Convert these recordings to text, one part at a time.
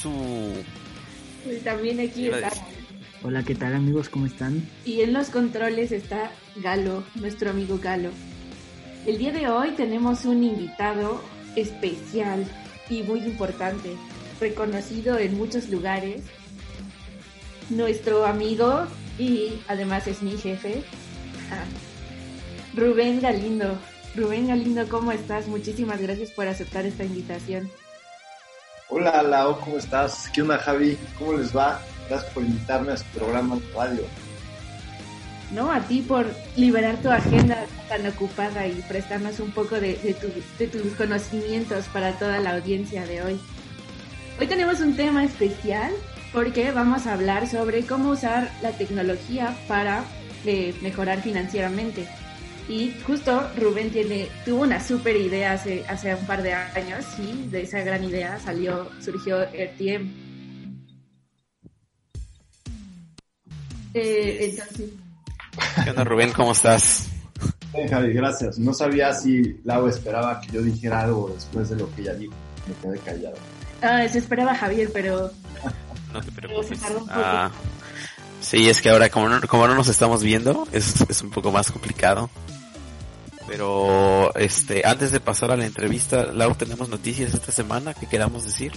su... Pues también aquí está. Hola, ¿qué tal amigos? ¿Cómo están? Y en los controles está Galo, nuestro amigo Galo. El día de hoy tenemos un invitado especial y muy importante, reconocido en muchos lugares. Nuestro amigo y además es mi jefe, ah, Rubén Galindo. Rubén Galindo, ¿cómo estás? Muchísimas gracias por aceptar esta invitación. Hola, Lau, ¿cómo estás? ¿Qué onda, Javi? ¿Cómo les va? Gracias por invitarme a su programa de radio. No, a ti por liberar tu agenda tan ocupada y prestarnos un poco de, de tus conocimientos para toda la audiencia de hoy. Hoy tenemos un tema especial porque vamos a hablar sobre cómo usar la tecnología para eh, mejorar financieramente. Y justo Rubén tiene, tuvo una super idea hace, hace un par de años y de esa gran idea salió, surgió RTM. Eh, entonces... ¿Qué onda Rubén? ¿Cómo estás? Bien, Javi, gracias. No sabía si Lau esperaba que yo dijera algo después de lo que ella dijo. Me quedé callado. Ah, se esperaba Javier, pero... no te preocupes. Ah, sí, es que ahora como no, como no nos estamos viendo, es, es un poco más complicado. Pero este, antes de pasar a la entrevista, Lau, ¿tenemos noticias esta semana que queramos decir?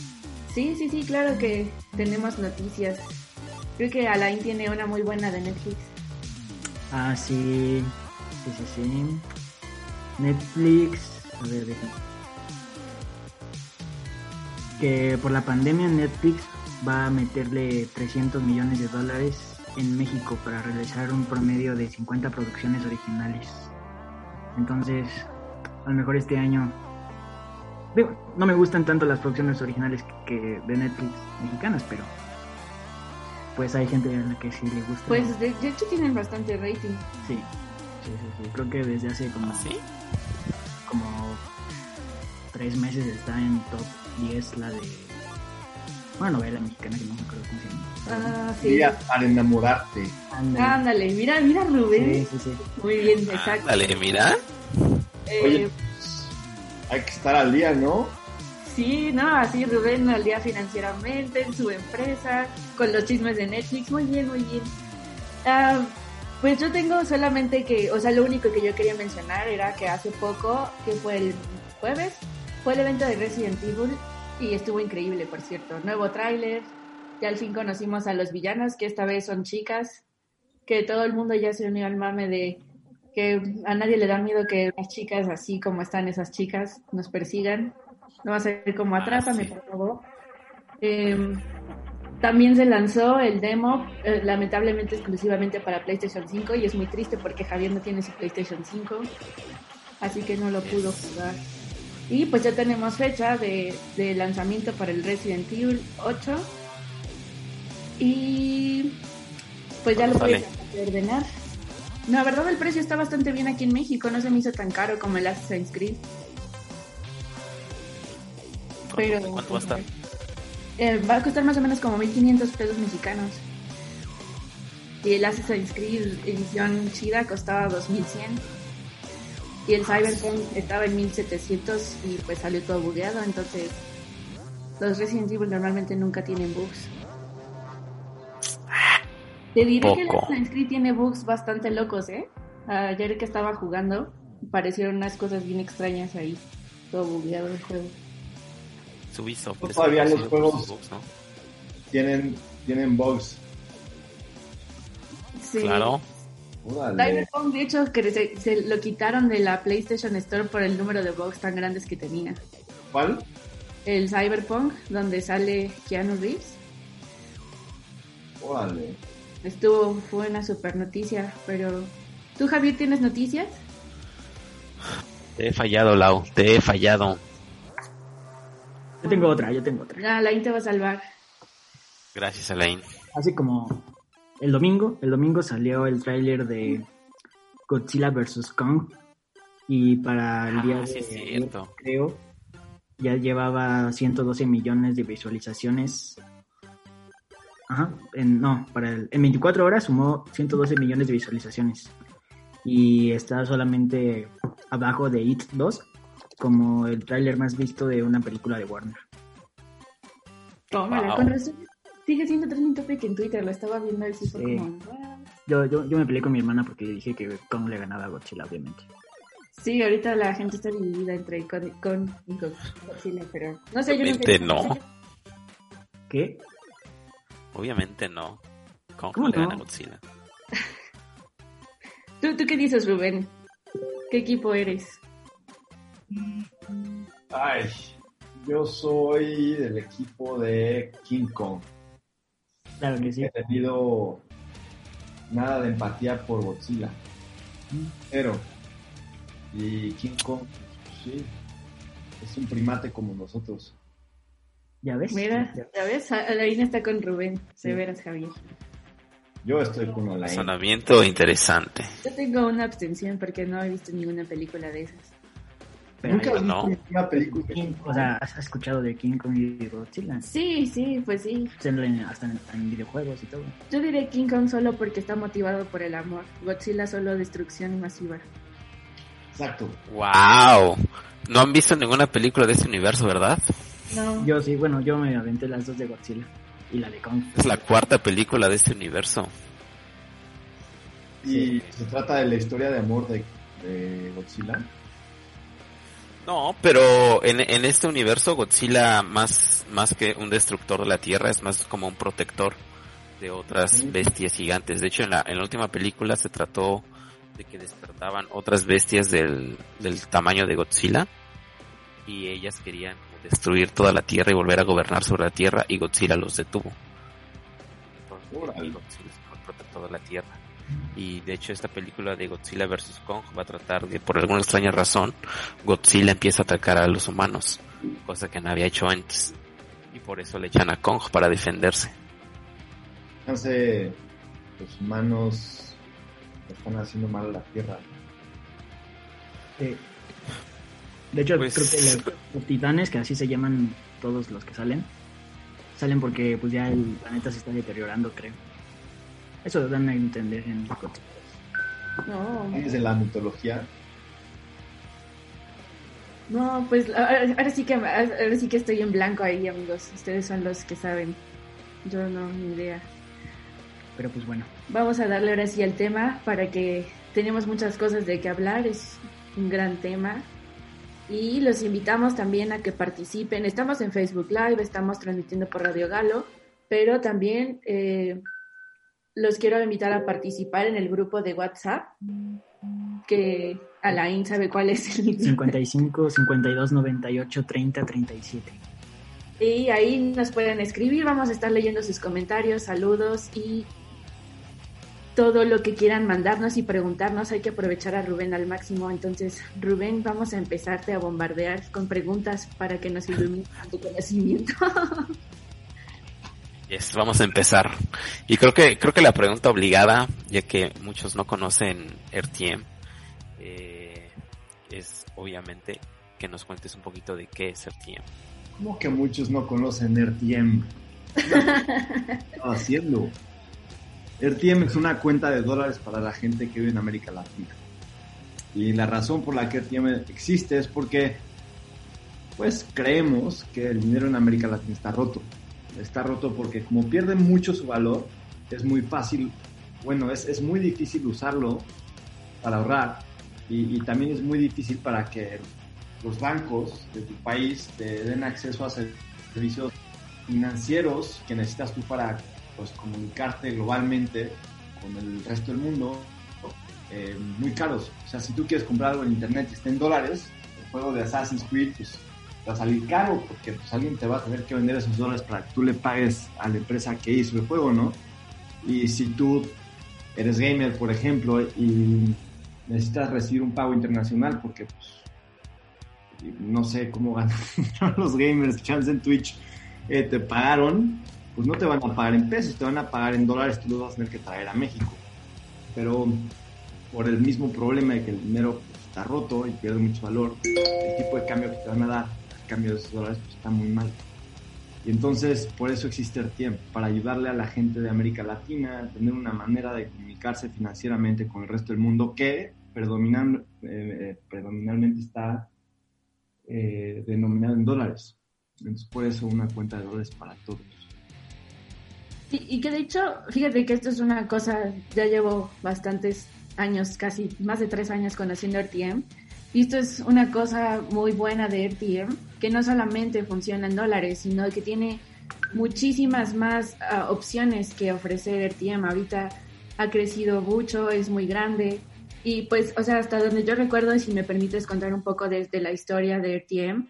Sí, sí, sí, claro que tenemos noticias. Creo que Alain tiene una muy buena de Netflix. Ah, sí. Sí, sí, sí. Netflix. A ver, déjame. Que por la pandemia Netflix va a meterle 300 millones de dólares en México para realizar un promedio de 50 producciones originales. Entonces, a lo mejor este año. no me gustan tanto las producciones originales que de Netflix mexicanas, pero. Pues hay gente a la que sí le gusta. Pues de, hecho tienen bastante rating. Sí, sí, sí, Creo que desde hace como. ¿Ah, ¿Sí? Como. Tres meses está en top 10 la de. Una novela mexicana que no me acuerdo cómo se llama. Ah, sí. para enamorarte. Ándale. mira, mira Rubén. Sí, sí, sí. Muy bien, exacto. Ándale, mira. Eh, Oye, hay que estar al día, ¿no? Sí, no, así Rubén al día financieramente, en su empresa, con los chismes de Netflix, muy bien, muy bien. Ah, pues yo tengo solamente que, o sea, lo único que yo quería mencionar era que hace poco, que fue el jueves, fue el evento de Resident Evil y estuvo increíble, por cierto. Nuevo tráiler, ya al fin conocimos a los villanos, que esta vez son chicas, que todo el mundo ya se unió al mame de que a nadie le da miedo que las chicas, así como están esas chicas, nos persigan. No va a ser como ah, Atrápame, por favor. Em, también se lanzó el demo, eh, lamentablemente exclusivamente para PlayStation 5, y es muy triste porque Javier no tiene su PlayStation 5, así que no lo pudo jugar. Y pues ya tenemos fecha de, lanzamiento para el Resident Evil 8. Y pues ya lo puedes ordenar. No, la verdad el precio está bastante bien aquí en México, no se me hizo tan caro como el Assassin's Creed. Pero, ¿Cuánto va a estar? Eh, va a costar más o menos como 1500 pesos mexicanos. Y el Assassin's Creed edición chida costaba 2100 y el Cyberpunk estaba en 1700 y pues salió todo bugueado, entonces los Resident Evil normalmente nunca tienen bugs. Te diré que el Assassin's Creed tiene bugs bastante locos, ¿eh? Ayer que estaba jugando, parecieron unas cosas bien extrañas ahí, todo bugueado el juego. Subizo. todavía los juegos tienen, tienen bugs. Sí. Claro. Cyberpunk, de hecho, que se, lo quitaron de la PlayStation Store por el número de bugs tan grandes que tenía. ¿Cuál? El Cyberpunk, donde sale Keanu Reeves. Órale. Estuvo, fue una super noticia, pero... ¿Tú, Javier, tienes noticias? Te he fallado, Lau, te he fallado. Yo tengo otra, yo tengo otra. Ah, Alain te va a salvar. Gracias, Alain. Así como el domingo, el domingo salió el tráiler de Godzilla vs. Kong y para el día ah, de creo ya llevaba 112 millones de visualizaciones. Ajá, en, no, para el, en 24 horas sumó 112 millones de visualizaciones y está solamente abajo de It 2 como el tráiler más visto de una película de Warner. Tómala, con razón. Sigue siendo trending topic en Twitter, lo estaba viendo y sí fue Sí. como... "What?". Yo, yo, yo me peleé con mi hermana porque le dije que Kong le ganaba a Godzilla, obviamente. Sí, ahorita la gente está dividida entre con, con y Go- Godzilla, pero no sé, yo Obviamente sé- no. ¿Qué? Obviamente no. ¿Cómo, ¿Cómo le gana no? Godzilla? ¿Tú, ¿Tú qué dices, Rubén? ¿Qué equipo eres? Ay, yo soy del equipo de King Kong. Claro que sí. He tenido nada de empatía por Godzilla. Pero, y King Kong, sí, es un primate como nosotros. ¿Ya ves? Mira, Ya- ves, Alain está con Rubén, de Sí. veras, Javier. Yo estoy con Olain. Razonamiento interesante. Yo tengo una abstención porque no he visto ninguna película de esas. Nunca no. una película King- o sea, ¿has has escuchado de King Kong y Godzilla? Sí, sí, pues sí. Hasta en, en videojuegos y todo. Yo diré King Kong solo porque está motivado por el amor. Godzilla solo destrucción masiva. Exacto. ¡Wow! No han visto ninguna película de este universo, ¿verdad? No. Yo sí, bueno, yo me aventé las dos de Godzilla y la de Kong. Es la cuarta película de este universo. Y se trata de la historia de amor de, de Godzilla. No, pero en, en este universo Godzilla más, más que un destructor de la Tierra es más como un protector de otras bestias gigantes. De hecho, en la, en la última película se trató de que despertaban otras bestias del, del tamaño de Godzilla y ellas querían destruir toda la Tierra y volver a gobernar sobre la Tierra y Godzilla los detuvo. Godzilla es como el protector de la Tierra. Y de hecho esta película de Godzilla vs. Kong va a tratar de, por alguna extraña razón, Godzilla empieza a atacar a los humanos, cosa que no había hecho antes. Y por eso le echan a Kong para defenderse. Fíjense, los humanos están haciendo mal a la Tierra. Sí. De hecho, Pues- creo que los, los titanes, que así se llaman todos los que salen, salen porque pues ya el planeta se está deteriorando, creo. Eso dan a entender en. No, Desde la mitología. no, pues ahora, ahora sí que ahora sí que estoy en blanco ahí, amigos. Ustedes son los que saben. Yo no, ni idea. Pero pues bueno, Vamos a darle ahora sí al tema para que tenemos muchas cosas de qué hablar, es un gran tema. Y los invitamos también a que participen. Estamos en Facebook Live, estamos transmitiendo por Radio Galo, pero también eh, los quiero invitar a participar en el grupo de WhatsApp, que Alain sabe cuál es el 55, 52, 98, 30, 37. Y ahí nos pueden escribir, vamos a estar leyendo sus comentarios, saludos y todo lo que quieran mandarnos y preguntarnos. Hay que aprovechar a Rubén al máximo. Entonces, Rubén, vamos a empezarte a bombardear con preguntas para que nos ilumine tu conocimiento. Yes, vamos a empezar. Y creo que, creo que la pregunta obligada, ya que muchos no conocen RTM, eh, es obviamente que nos cuentes un poquito de qué es RTM. ¿Cómo que muchos no conocen RTM? ¿Qué estaba haciendo? RTM es una cuenta de dólares para la gente que vive en América Latina. Y la razón por la que RTM existe es porque, pues, creemos que el dinero en América Latina está roto. Está roto porque como pierde mucho su valor, es muy fácil, bueno, es, es muy difícil usarlo para ahorrar. Y, también es muy difícil para que los bancos de tu país te den acceso a servicios financieros que necesitas tú para pues, comunicarte globalmente con el resto del mundo eh, muy caros. O sea, si tú quieres comprar algo en internet y está en dólares, el juego de Assassin's Creed pues, va a salir caro porque pues, alguien te va a tener que vender esos dólares para que tú le pagues a la empresa que hizo el juego, ¿no? Y si tú eres gamer, por ejemplo, y necesitas recibir un pago internacional porque pues, no sé cómo ganan los gamers, chance en Twitch, eh, te pagaron, pues no te van a pagar en pesos, te van a pagar en dólares, tú los vas a tener que traer a México. Pero por el mismo problema de que el dinero pues, está roto y pierde mucho valor, el tipo de cambio que te van a dar cambio de esos dólares pues, está muy mal. Y entonces por eso existe RTM, para ayudarle a la gente de América Latina a tener una manera de comunicarse financieramente con el resto del mundo que predominan, eh, predominantemente está eh, denominado en dólares. Entonces, por eso una cuenta de dólares para todos. y que de hecho, fíjate que esto es una cosa, ya llevo bastantes años, casi más de tres años conociendo RTM. Y esto es una cosa muy buena de RTM, que no solamente funciona en dólares, sino que tiene muchísimas más ah, opciones que ofrecer RTM. Ahorita ha crecido mucho, es muy grande. Y pues, o sea, hasta donde yo recuerdo, si me permites contar un poco desde la historia de RTM,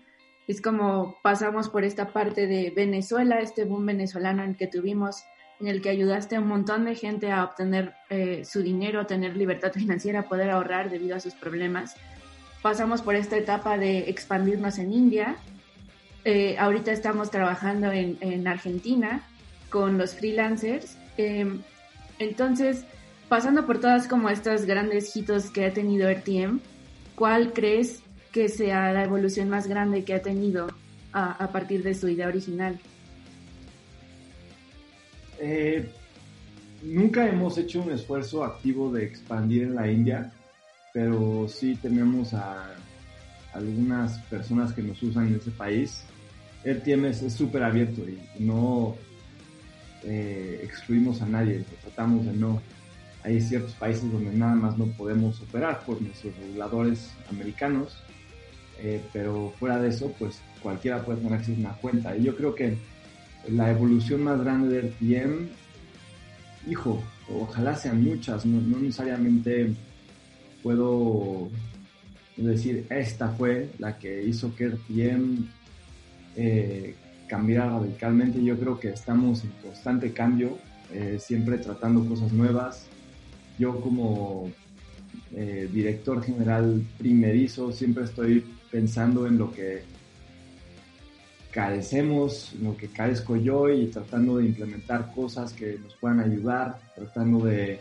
es como pasamos por esta parte de Venezuela, este boom venezolano en que tuvimos, en el que ayudaste a un montón de gente a obtener eh, su dinero, tener libertad financiera, poder ahorrar debido a sus problemas. Pasamos por esta etapa de expandirnos en India. Eh, ahorita estamos trabajando en, en, Argentina con los freelancers. Em, entonces, pasando por todas como estos grandes hitos que ha tenido RTM, ¿cuál crees que sea la evolución más grande que ha tenido a, partir de su idea original? Eh, nunca hemos hecho un esfuerzo activo de expandir en la India, pero sí tenemos a algunas personas que nos usan en ese país. RTM es súper abierto y no eh, excluimos a nadie, tratamos de no. Hay ciertos países donde nada más no podemos operar por nuestros reguladores americanos, eh, pero fuera de eso, pues cualquiera puede tener acceso a una cuenta. Y yo creo que la evolución más grande del RTM, hijo, ojalá sean muchas, no, necesariamente puedo decir esta fue la que hizo que RTM eh, cambiar radicalmente. Yo creo que estamos en constante cambio, eh, siempre tratando cosas nuevas. Yo como eh, director general primerizo siempre estoy pensando en lo que carecemos, en lo que carezco yo y tratando de implementar cosas que nos puedan ayudar, tratando de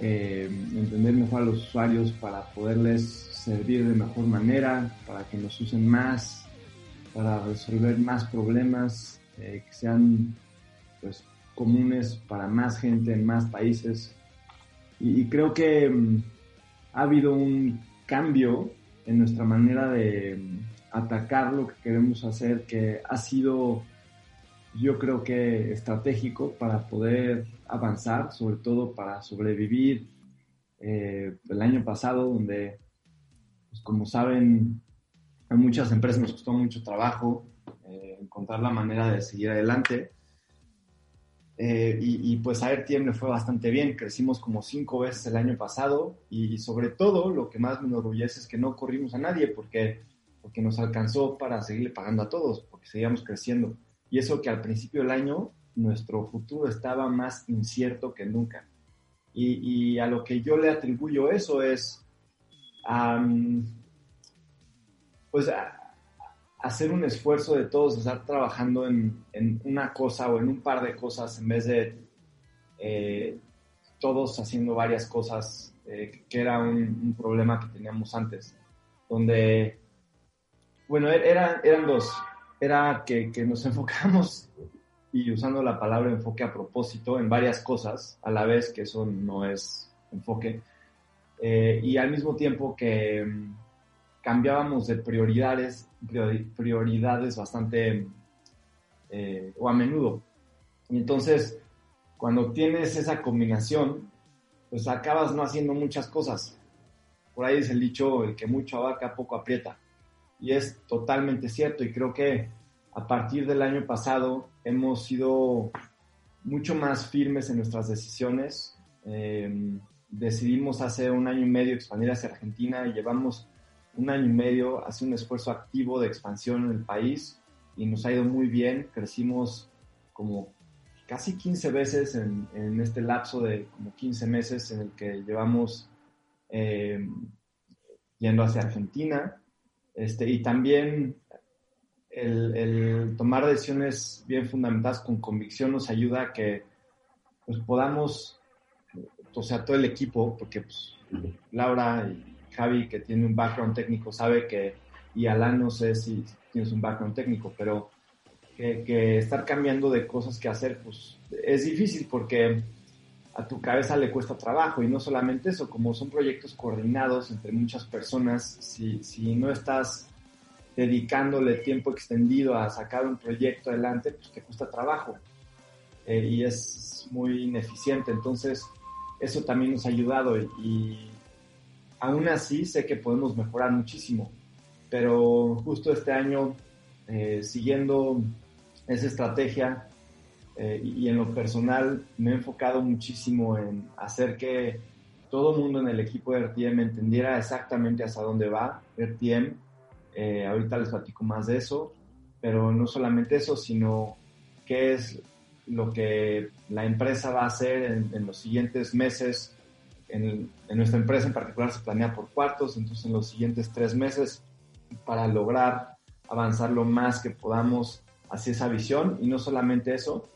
eh, entender mejor a los usuarios para poderles servir de mejor manera, para que nos usen más, para resolver más problemas eh, que sean pues, comunes para más gente en más países. Y, creo que mm, ha habido un cambio en nuestra manera de mm, atacar lo que queremos hacer que ha sido yo creo que estratégico para poder avanzar, sobre todo para sobrevivir. Eh, el año pasado, donde, pues como saben, a muchas empresas nos costó mucho trabajo eh, encontrar la manera de seguir adelante. Eh, y, pues a le fue bastante bien, crecimos como cinco veces el año pasado y, sobre todo lo que más me enorgullece es que no corrimos a nadie porque, porque nos alcanzó para seguirle pagando a todos, porque seguíamos creciendo. Y eso que al principio del año nuestro futuro estaba más incierto que nunca. Y, a lo que yo le atribuyo eso es pues hacer un esfuerzo de todos, estar trabajando en, una cosa o en un par de cosas en vez de eh, todos haciendo varias cosas, eh, que era un, problema que teníamos antes, donde, bueno, e-, era, eran dos, era que, nos enfocamos y usando la palabra enfoque a propósito en varias cosas a la vez, que eso no es enfoque, eh, y al mismo tiempo que cambiábamos de prioridades, prioridades bastante eh, o a menudo. Y entonces, cuando tienes esa combinación, pues acabas no haciendo muchas cosas. Por ahí es el dicho, el que mucho abarca, poco aprieta. Y es totalmente cierto. Y creo que a partir del año pasado hemos sido mucho más firmes en nuestras decisiones. Eh, decidimos hace un año y medio expandir hacia Argentina y llevamos un año y medio hace un esfuerzo activo de expansión en el país y nos ha ido muy bien. Crecimos como casi 15 veces en, este lapso de como 15 meses en el que llevamos eh, yendo hacia Argentina. Este, y también el, tomar decisiones bien fundamentadas con convicción nos ayuda a que pues, podamos, o sea, todo el equipo, porque pues, Laura y Javi, que tiene un background técnico, sabe que, y Alan no sé si tienes un background técnico, pero que, estar cambiando de cosas que hacer, pues es difícil porque a tu cabeza le cuesta trabajo y no solamente eso, como son proyectos coordinados entre muchas personas, si, si no estás dedicándole tiempo extendido a sacar un proyecto adelante, pues te cuesta trabajo eh, y es muy ineficiente. Entonces, eso también nos ha ayudado y, aún así sé que podemos mejorar muchísimo, pero justo este año, eh, siguiendo esa estrategia eh, y en lo personal, me he enfocado muchísimo en hacer que todo el mundo en el equipo de RTM entendiera exactamente hasta dónde va RTM. Eh, ahorita les platico más de eso, pero no solamente eso, sino qué es lo que la empresa va a hacer en, los siguientes meses. En, nuestra empresa en particular se planea por cuartos, entonces en los siguientes tres meses para lograr avanzar lo más que podamos hacia esa visión y no solamente eso,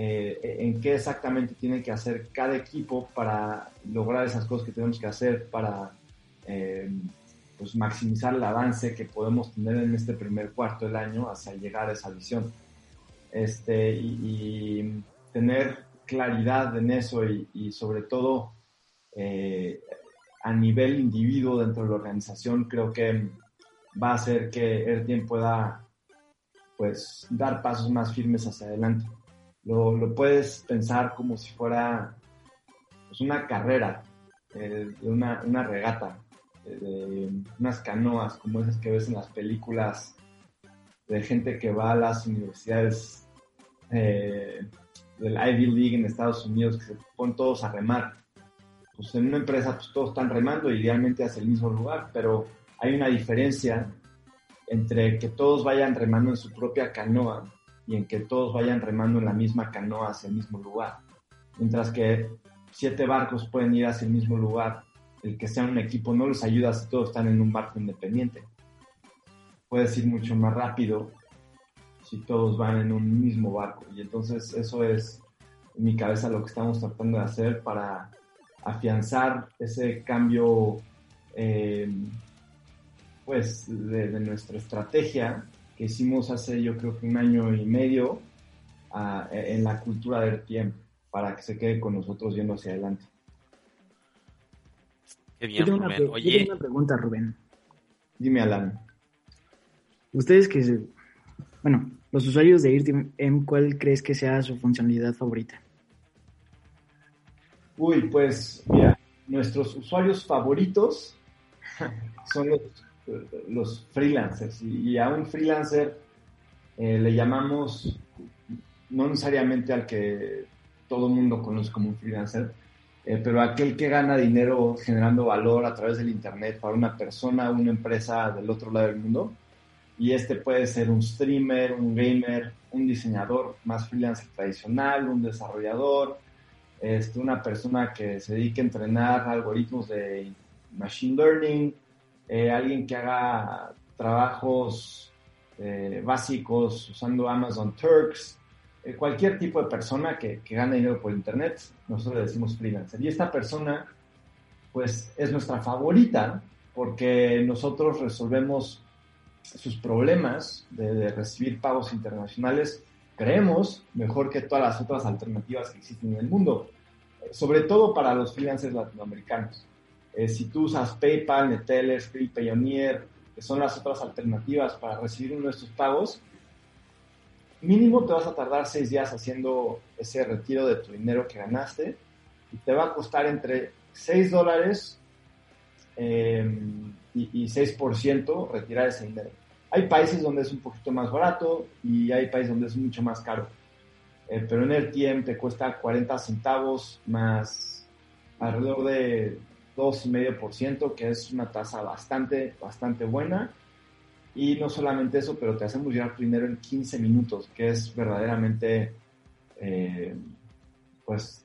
eh, en qué exactamente tiene que hacer cada equipo para lograr esas cosas que tenemos que hacer para eh, pues maximizar el avance que podemos tener en este primer cuarto del año hacia llegar a esa visión este, y, tener claridad en eso y, sobre todo eh, a nivel individuo dentro de la organización creo que va a hacer que el pueda pues dar pasos más firmes hacia adelante. Lo, lo puedes pensar como si fuera pues, una carrera, eh, una, una, regata, de unas canoas como esas que ves en las películas de gente que va a las universidades eh, del Ivy League en Estados Unidos, que se ponen todos a remar. Pues en una empresa pues todos están remando idealmente hacia el mismo lugar, pero hay una diferencia entre que todos vayan remando en su propia canoa y en que todos vayan remando en la misma canoa hacia el mismo lugar. Mientras que siete barcos pueden ir hacia el mismo lugar, el que sea un equipo no les ayuda si todos están en un barco independiente. Puedes ir mucho más rápido si todos van en un mismo barco. Y entonces eso es en mi cabeza lo que estamos tratando de hacer para afianzar ese cambio eh, pues de, nuestra estrategia que hicimos hace yo creo que un año y medio en la cultura del tiempo para que se quede con nosotros yendo hacia adelante. Qué bien, Rubén. Una, Oye. una pregunta, Rubén. Dime, Alan. Ustedes que, bueno, los usuarios de IRTM, ¿cuál crees que sea su funcionalidad favorita? Uy, pues mira, nuestros usuarios favoritos son los los freelancers. Y, a un freelancer eh, le llamamos no necesariamente al que todo el mundo conoce como un freelancer, eh, pero aquel que gana dinero generando valor a través del Internet para una persona, una empresa del otro lado del mundo. Y este puede ser un streamer, un gamer, un diseñador más freelancer tradicional, un desarrollador, este, una persona que se dedique a entrenar algoritmos de machine learning, eh, alguien que haga trabajos eh, básicos usando Amazon Turks, eh, cualquier tipo de persona que, que gane dinero por Internet, nosotros le decimos freelancer. Y esta persona, pues, es nuestra favorita porque nosotros resolvemos sus problemas de, de, recibir pagos internacionales, creemos, mejor que todas las otras alternativas que existen en el mundo, sobre todo para los freelancers latinoamericanos. Eh, si tú usas PayPal, Neteller, Skrill, Payoneer, que son las otras alternativas para recibir estos pagos, mínimo te vas a tardar seis días haciendo ese retiro de tu dinero que ganaste y te va a costar entre 6 dólares em, y, 6% retirar ese dinero. Hay países donde es un poquito más barato y hay países donde es mucho más caro. Eh, pero en el tiempo te cuesta 40 centavos más alrededor de 2,5%, que es una tasa bastante, bastante buena. Y no solamente eso, pero te hacemos llegar primero en 15 minutos, que es verdaderamente, eh, pues,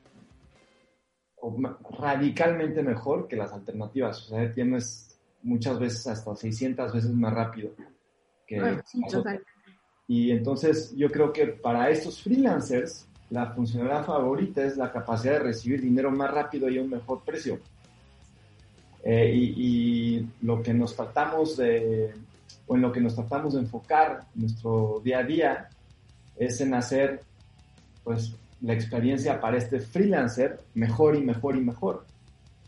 radicalmente mejor que las alternativas. O sea, tienes muchas veces hasta 600 veces más rápido. Que y entonces yo creo que para estos freelancers, la funcionalidad favorita es la capacidad de recibir dinero más rápido y a un mejor precio. Eh, y, lo que nos tratamos de, o en lo que nos tratamos de enfocar nuestro día a día es en hacer, pues, la experiencia para este freelancer mejor y mejor y mejor.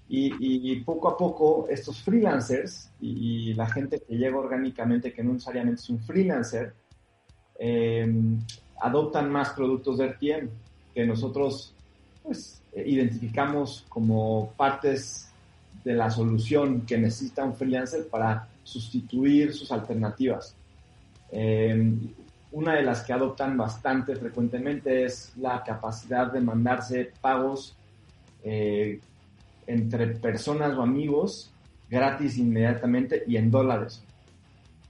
Y, poco a poco estos freelancers y, la gente que llega orgánicamente, que no necesariamente es un freelancer, eh, adoptan más productos de RTM que nosotros pues, identificamos como partes de la solución que necesita un freelancer para sustituir sus alternativas. Eh, una de las que adoptan bastante frecuentemente es la capacidad de mandarse pagos eh, entre personas o amigos gratis inmediatamente y en dólares.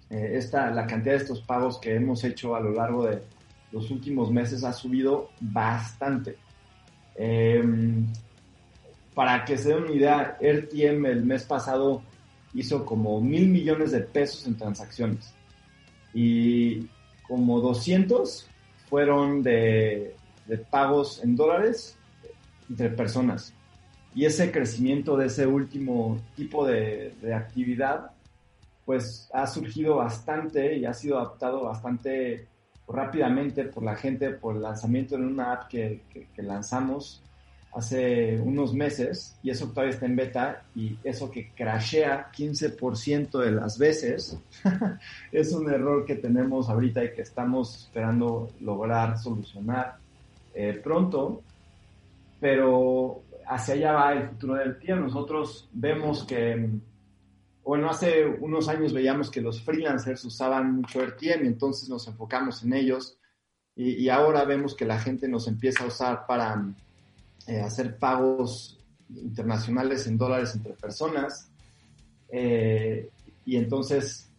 Eh, esta, la cantidad de estos pagos que hemos hecho a lo largo de los últimos meses ha subido bastante. Para que se den una idea, RTM el mes pasado hizo como mil millones de pesos en transacciones y como 200 fueron de, pagos en dólares entre personas. Y ese crecimiento de ese último tipo de, de, actividad, pues ha surgido bastante y ha sido adaptado bastante rápidamente por la gente, por el lanzamiento de una app que, que, lanzamos hace unos meses y eso todavía está en beta y eso que crashea 15% de las veces es un error que tenemos ahorita y que estamos esperando lograr solucionar eh, pronto, pero hacia allá va el futuro del tiempo. Nosotros vemos que bueno, hace unos años veíamos que los freelancers usaban mucho RTM y entonces nos enfocamos en ellos y, ahora vemos que la gente nos empieza a usar para eh, hacer pagos internacionales en dólares entre personas eh, y entonces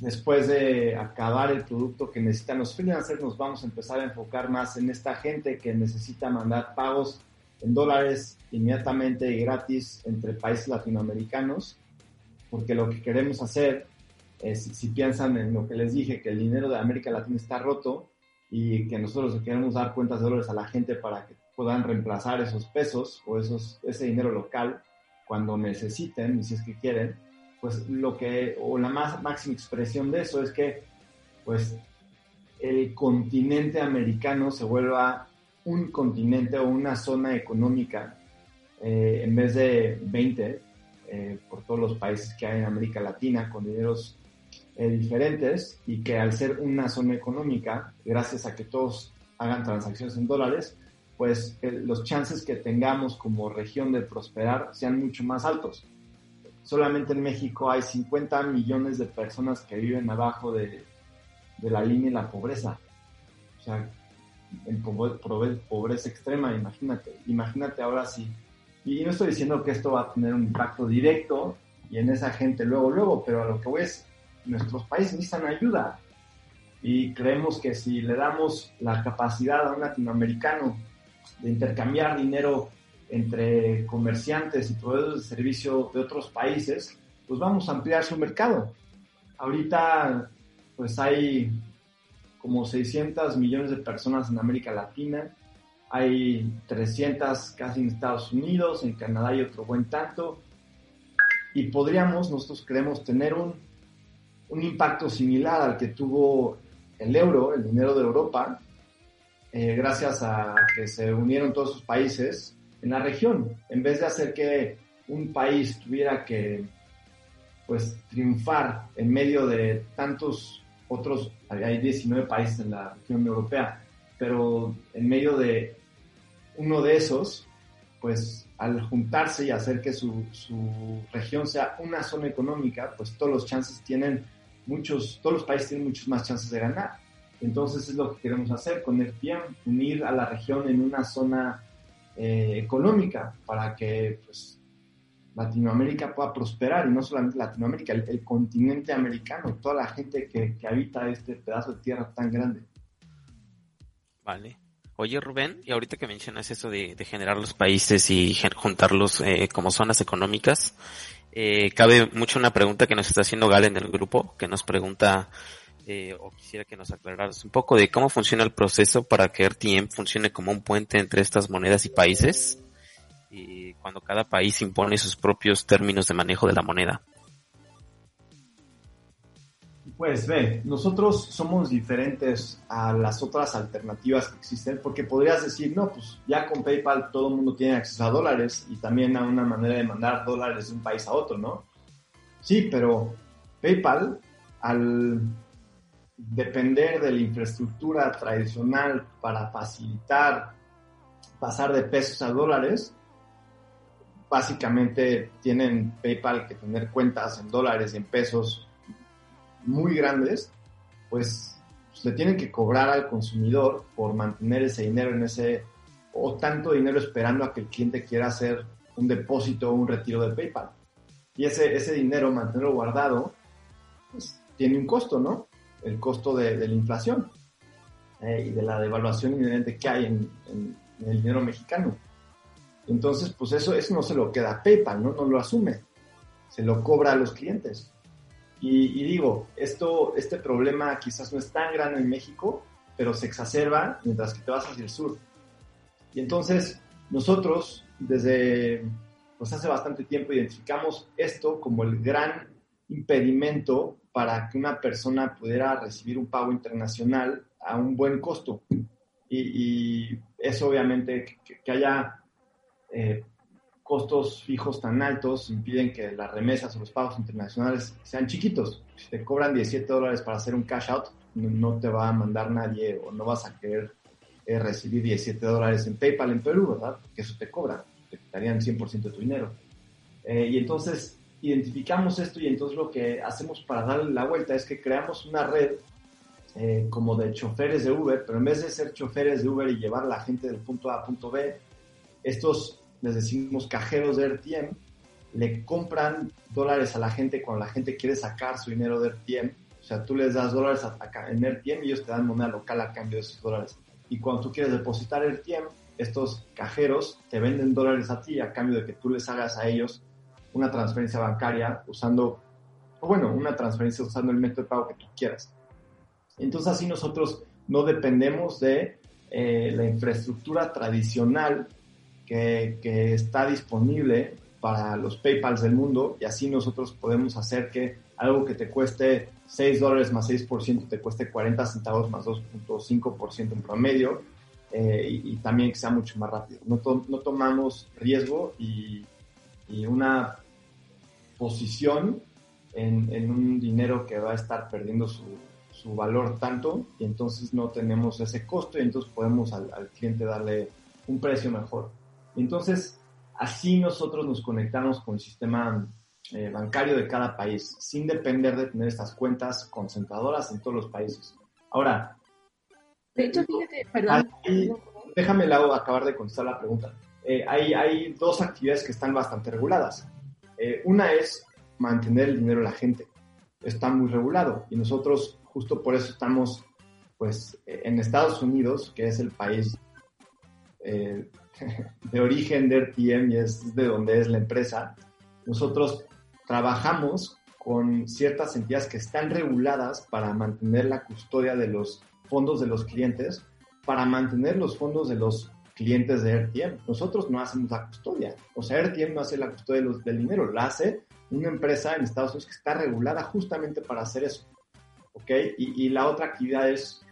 después de acabar el producto que necesitan los freelancers nos vamos a empezar a enfocar más en esta gente que necesita mandar pagos en dólares inmediatamente y gratis entre países latinoamericanos porque lo que queremos hacer es, si piensan en lo que les dije, que el dinero de América Latina está roto y que nosotros queremos dar cuentas de dólares a la gente para que puedan reemplazar esos pesos o esos, ese dinero local cuando necesiten y si es que quieren, pues lo que, o la más, máxima expresión de eso es que, pues, el continente americano se vuelva un continente o una zona económica eh, en vez de 20, eh, por todos los países que hay en América Latina con dineros eh, diferentes y que al ser una zona económica, gracias a que todos hagan transacciones en dólares, pues eh, los chances que tengamos como región de prosperar sean mucho más altos. Solamente en México hay 50 millones de personas que viven abajo de, de la línea de la pobreza. O sea, en pobreza extrema, imagínate. Imagínate ahora si y no estoy diciendo que esto va a tener un impacto directo y en esa gente luego, luego, pero a lo que voy es, nuestros países necesitan ayuda. Y creemos que si le damos la capacidad a un latinoamericano de intercambiar dinero entre comerciantes y proveedores de servicio de otros países, pues vamos a ampliar su mercado. Ahorita, pues hay como 600 millones de personas en América Latina hay 300 casi en Estados Unidos, en Canadá hay otro buen tanto. Y podríamos, nosotros creemos, tener un, un impacto similar al que tuvo el euro, el dinero de Europa, eh, gracias a que se unieron todos sus países en la región. En vez de hacer que un país tuviera que pues triunfar en medio de tantos otros, hay 19 países en la región europea, pero en medio de uno de esos, pues al juntarse y hacer que su, región sea una zona económica, pues todos los chances tienen muchos, todos los países tienen muchos más chances de ganar. Entonces es lo que queremos hacer con el unir a la región en una zona eh, económica para que pues, Latinoamérica pueda prosperar y no solamente Latinoamérica, el, continente americano, toda la gente que, que habita este pedazo de tierra tan grande. Vale. Oye Rubén, y ahorita que mencionas eso de, generar los países y juntarlos eh, como zonas económicas, eh, cabe mucho una pregunta que nos está haciendo Gal en el grupo, que nos pregunta, eh, o quisiera que nos aclararas un poco de cómo funciona el proceso para que RTM funcione como un puente entre estas monedas y países, y cuando cada país impone sus propios términos de manejo de la moneda. Pues ve, nosotros somos diferentes a las otras alternativas que existen, porque podrías decir, no, pues ya con PayPal todo el mundo tiene acceso a dólares y también a una manera de mandar dólares de un país a otro, ¿no? Sí, pero PayPal, al depender de la infraestructura tradicional para facilitar pasar de pesos a dólares, básicamente tienen PayPal que tener cuentas en dólares y en pesos muy grandes, pues se tienen que cobrar al consumidor por mantener ese dinero en ese, o tanto dinero esperando a que el cliente quiera hacer un depósito o un retiro de PayPal. Y ese, ese dinero, mantenerlo guardado, pues tiene un costo, ¿no? El costo de, la inflación eh, y de la devaluación inherente que hay en, el dinero mexicano. Entonces, pues eso, eso no se lo queda PayPal, ¿no? No lo asume. Se lo cobra a los clientes. Y, digo, esto, este problema quizás no es tan grande en México, pero se exacerba mientras que te vas hacia el sur. Y entonces, nosotros, desde pues hace bastante tiempo, identificamos esto como el gran impedimento para que una persona pudiera recibir un pago internacional a un buen costo. Y, eso obviamente que, haya eh, costos fijos tan altos impiden que las remesas o los pagos internacionales sean chiquitos. Si te cobran 17 dólares para hacer un cash out, no, te va a mandar nadie o no vas a querer eh, recibir 17 dólares en PayPal en Perú, ¿verdad? Porque eso te cobra, te quitarían 100% de tu dinero. Eh, y entonces identificamos esto y entonces lo que hacemos para darle la vuelta es que creamos una red eh, como de choferes de Uber, pero en vez de ser choferes de Uber y llevar a la gente del punto A a punto B, estos les decimos cajeros de RTM, le compran dólares a la gente cuando la gente quiere sacar su dinero de RTM. O sea, tú les das dólares a, en RTM y ellos te dan moneda local a cambio de esos dólares. Y cuando tú quieres depositar RTM, estos cajeros te venden dólares a ti a cambio de que tú les hagas a ellos una transferencia bancaria usando, o bueno, una transferencia usando el método de pago que tú quieras. Entonces así nosotros no dependemos de eh, la infraestructura tradicional que, está disponible para los PayPals del mundo y así nosotros podemos hacer que algo que te cueste 6 dólares más 6% te cueste 40 centavos más 2.5% en promedio eh, y, también que sea mucho más rápido. No, no tomamos riesgo y, y una posición en, en, un dinero que va a estar perdiendo su, su, valor tanto y entonces no tenemos ese costo y entonces podemos al, al cliente darle un precio mejor. Entonces, así nosotros nos conectamos con el sistema eh, bancario de cada país, sin depender de tener estas cuentas concentradoras en todos los países. Ahora, de hecho, fíjate, perdón. déjame acabar de contestar la pregunta. Eh, hay, hay, dos actividades que están bastante reguladas. Eh, una es mantener el dinero de la gente. Está muy regulado y nosotros justo por eso estamos pues en Estados Unidos, que es el país de origen de RTM y es de donde es la empresa, nosotros trabajamos con ciertas entidades que están reguladas para mantener la custodia de los fondos de los clientes, para mantener los fondos de los clientes de RTM. Nosotros no hacemos la custodia. O sea, RTM no hace la custodia del dinero, la hace una empresa en Estados Unidos que está regulada justamente para hacer eso. ¿Ok? Y, y la otra actividad es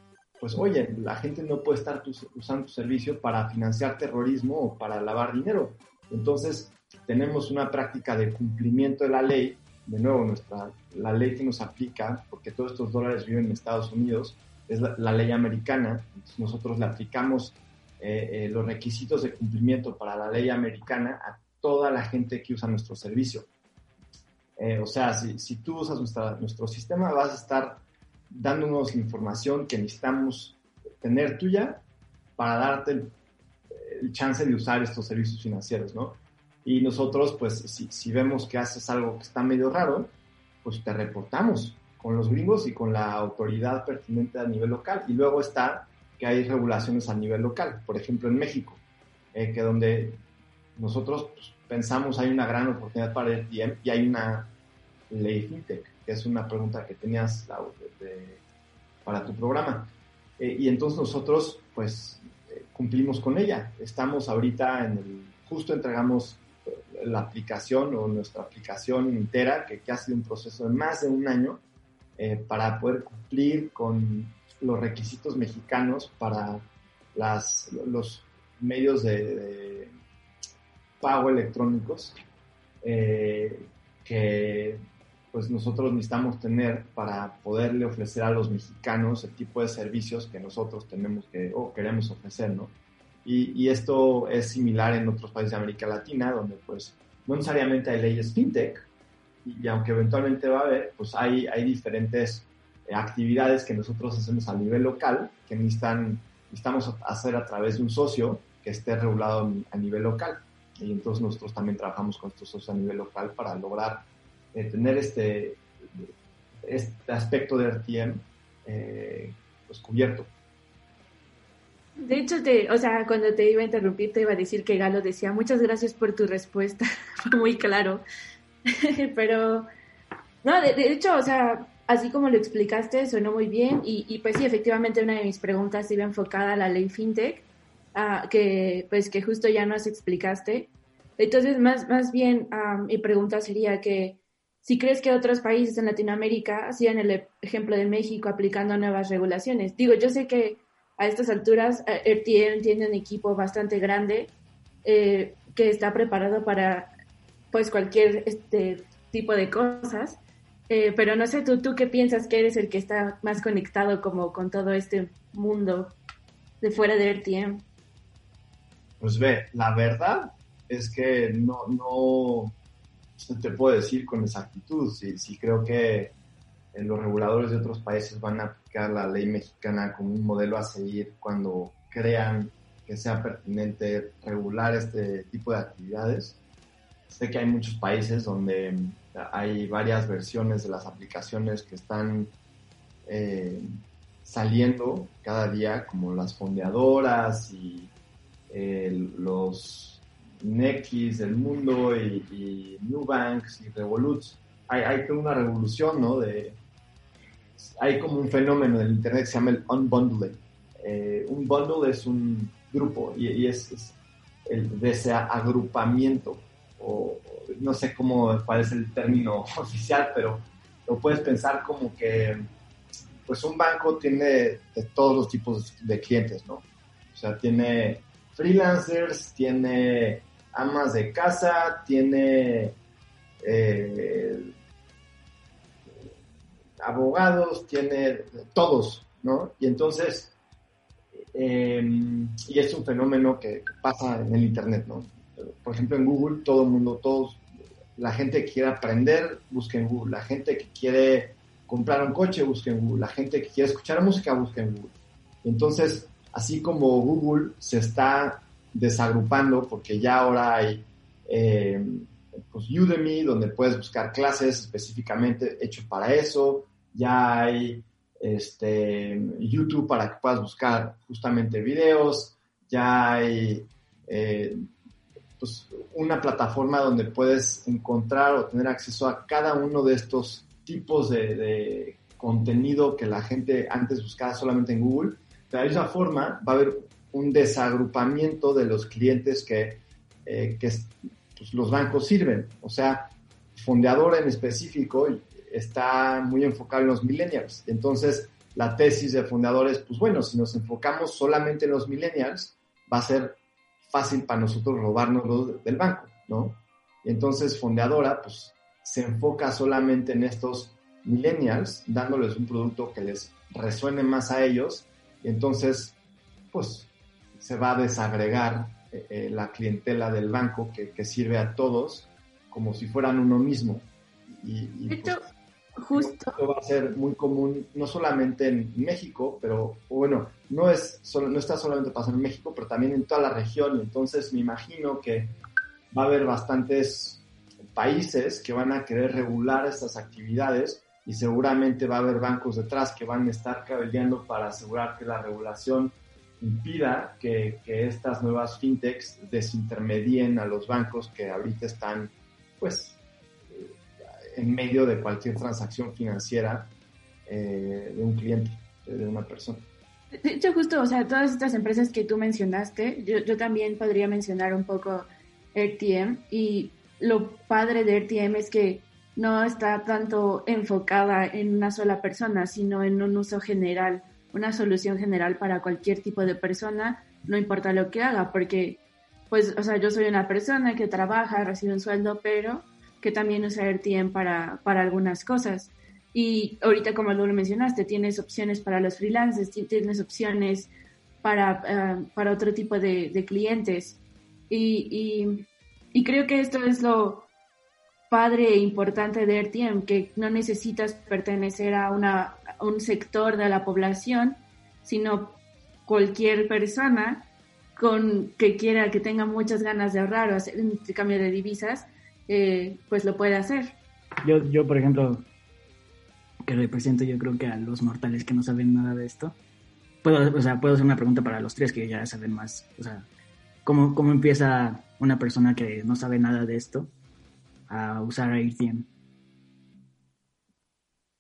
pues oye, la gente no puede estar usando tu servicio para financiar terrorismo o para lavar dinero. Entonces, tenemos una práctica de cumplimiento de la ley, de nuevo, nuestra, la ley que nos aplica, porque todos estos dólares viven en Estados Unidos, es la, ley americana, Entonces, nosotros le aplicamos eh, eh, los requisitos de cumplimiento para la ley americana a toda la gente que usa nuestro servicio. Eh, o sea, si, si tú usas nuestra, nuestro sistema, vas a estar dándonos la información que necesitamos tener tuya para darte el, chance de usar estos servicios financieros, ¿no? Y nosotros, pues, si, si, vemos que haces algo que está medio raro, pues te reportamos con los gringos y con la autoridad pertinente a nivel local. Y luego está que hay regulaciones a nivel local, por ejemplo en México, eh, que donde nosotros pues, pensamos hay una gran oportunidad para el TM y hay una ley fintech que es una pregunta que tenías para tu programa. Eh, y entonces nosotros, pues, eh, cumplimos con ella. Estamos ahorita en el, justo entregamos la aplicación o nuestra aplicación entera, que, que ha sido un proceso de más de un año, para poder cumplir con los requisitos mexicanos para las, los medios de, pago electrónicos eh, que pues nosotros necesitamos tener para poderle ofrecer a los mexicanos el tipo de servicios que nosotros tenemos que o queremos ofrecer, ¿no? Y, y, esto es similar en otros países de América Latina, donde pues no necesariamente hay leyes fintech, y, aunque eventualmente va a haber, pues hay, hay diferentes actividades que nosotros hacemos a nivel local que necesitan, necesitamos hacer a través de un socio que esté regulado a nivel local. Y entonces nosotros también trabajamos con estos socios a nivel local para lograr eh, tener este, este aspecto de RTM eh, pues cubierto. De hecho, te, o sea, cuando te iba a interrumpir, te iba a decir que Galo decía, muchas gracias por tu respuesta, fue muy claro. Pero, no, de, hecho, o sea, así como lo explicaste, sonó muy bien y, pues sí, efectivamente una de mis preguntas iba enfocada a la ley FinTech, que pues que justo ya nos explicaste. Entonces, más, más bien, mi pregunta sería que si crees que otros países en Latinoamérica hacían el ejemplo de México aplicando nuevas regulaciones. Digo, yo sé que a estas alturas eh, RTM tiene un equipo bastante grande eh, que está preparado para pues cualquier este tipo de cosas. Eh, pero no sé, ¿tú, ¿tú qué piensas que eres el que está más conectado como con todo este mundo de fuera de RTM? Pues ve, la verdad es que no, no te puedo decir con exactitud si, si creo que eh, los reguladores de otros países van a aplicar la ley mexicana como un modelo a seguir cuando crean que sea pertinente regular este tipo de actividades. Sé que hay muchos países donde hay varias versiones de las aplicaciones que están eh, saliendo cada día, como las fondeadoras y eh, los Nex del mundo y, y Newbanks y Revoluts. Hay, hay una revolución, ¿no? De, hay como un fenómeno en el Internet que se llama el unbundling. Eh, un bundle es un grupo y, es, es, el de ese agrupamiento o, no sé cómo, cuál es el término oficial, pero lo puedes pensar como que pues un banco tiene de todos los tipos de clientes, ¿no? O sea, tiene freelancers, tiene amas de casa, tiene eh, abogados, tiene todos, ¿no? Y entonces, em, y es un fenómeno que pasa en el Internet, ¿no? Por ejemplo, en Google, todo el mundo, todos, la gente que quiere aprender, busca en Google. La gente que quiere comprar un coche, busca Google. La gente que quiere escuchar música, busca Google. Entonces, así como Google se está desagrupando, porque ya ahora hay eh, pues Udemy, donde puedes buscar clases específicamente hechos para eso, ya hay este, YouTube para que puedas buscar justamente videos, ya hay eh, pues, una plataforma donde puedes encontrar o tener acceso a cada uno de estos tipos de, contenido que la gente antes buscaba solamente en Google. De la misma forma, va a haber un desagrupamiento de los clientes que, eh, que pues, los bancos sirven. O sea, Fondeador en específico está muy enfocado en los millennials. Entonces, la tesis de fundadores, pues bueno, si nos enfocamos solamente en los millennials, va a ser fácil para nosotros robarnos del banco, ¿no? Y entonces Fondeadora, pues, se enfoca solamente en estos millennials, dándoles un producto que les resuene más a ellos, y entonces, pues, se va a desagregar eh, eh, la clientela del banco que, que, sirve a todos como si fueran uno mismo. Y, y pues, Justo. Esto va a ser muy común, no solamente en México, pero bueno, no, es solo, no está solamente pasando en México, pero también en toda la región. Entonces me imagino que va a haber bastantes países que van a querer regular estas actividades y seguramente va a haber bancos detrás que van a estar cabildeando para asegurar que la regulación impida que, que estas nuevas fintechs desintermedien a los bancos que ahorita están pues en medio de cualquier transacción financiera eh, de un cliente, de una persona. De hecho, justo, o sea, todas estas empresas que tú mencionaste, yo, yo también podría mencionar un poco RTM y lo padre de RTM es que no está tanto enfocada en una sola persona, sino en un uso general, una solución general para cualquier tipo de persona, no importa lo que haga, porque, pues, o sea, yo soy una persona que trabaja, recibe un sueldo, pero que también usa AirTM para, para algunas cosas. Y ahorita, como lo mencionaste, tienes opciones para los freelancers, tienes opciones para, eh, para otro tipo de, clientes. Y, y creo que esto es lo, padre e importante de AirTM, que no necesitas pertenecer a, una, un sector de la población, sino cualquier persona con que quiera, que tenga muchas ganas de ahorrar o hacer un intercambio de divisas, eh, pues lo puede hacer. Yo, yo, por ejemplo, que represento yo creo que a los mortales que no saben nada de esto, puedo, o sea, puedo hacer una pregunta para los tres que ya saben más, o sea, ¿cómo, cómo empieza una persona que no sabe nada de esto a usar AirTM?